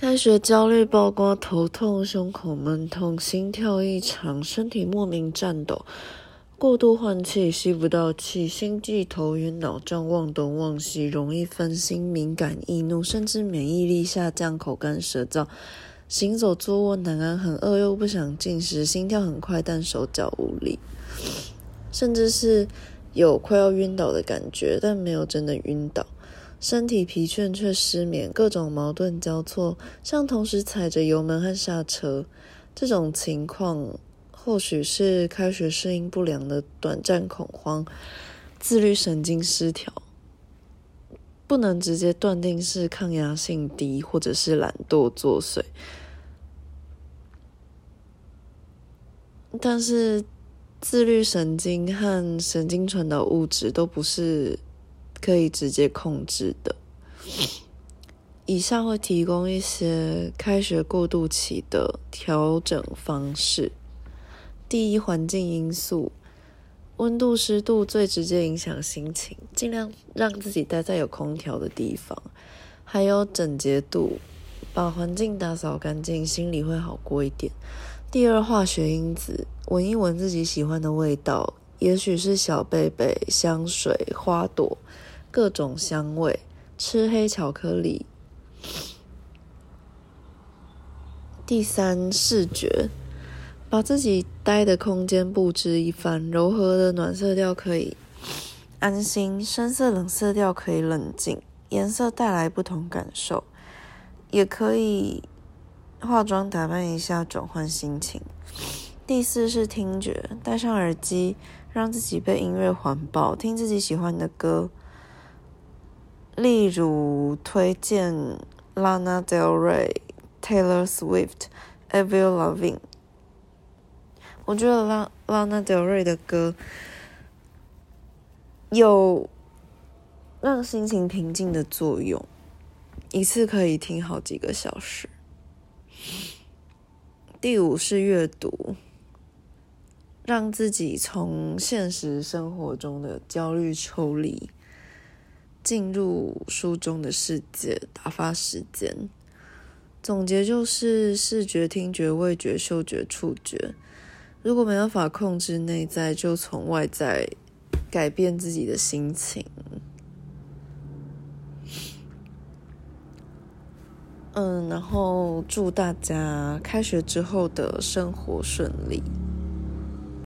开学焦虑包括头痛、胸口闷痛、心跳异常、身体莫名颤抖、过度换气、吸不到气、心悸、头晕、脑胀、忘东忘西、容易分心、敏感易怒，甚至免疫力下降、口干舌燥、行走坐卧难安、很饿又不想进食、心跳很快但手脚无力，甚至是有快要晕倒的感觉，但没有真的晕倒。身体疲倦却失眠，各种矛盾交错，像同时踩着油门和刹车。这种情况或许是开学适应不良的短暂恐慌，自律神经失调，不能直接断定是抗压性低或者是懒惰作祟。但是自律神经和神经传导物质都不是。可以直接控制的。以下会提供一些开学过渡期的调整方式。第一，环境因素，温度、湿度最直接影响心情，尽量让自己待在有空调的地方。还有整洁度，把环境打扫干净，心里会好过一点。第二，化学因子，闻一闻自己喜欢的味道，也许是小贝贝、香水、花朵。各种香味，吃黑巧克力。第三，视觉，把自己待的空间布置一番，柔和的暖色调可以安心，深色冷色调可以冷静，颜色带来不同感受，也可以化妆打扮一下，转换心情。第四是听觉，戴上耳机，让自己被音乐环抱，听自己喜欢的歌。例如推荐 Lana Del Rey、Taylor Swift、Avril Lavigne。我觉得 Lana Lana Del Rey 的歌有让心情平静的作用，一次可以听好几个小时。第五是阅读，让自己从现实生活中的焦虑抽离。进入书中的世界，打发时间。总结就是：视觉、听觉、味觉、嗅觉、触觉。如果没办法控制内在，就从外在改变自己的心情。嗯，然后祝大家开学之后的生活顺利。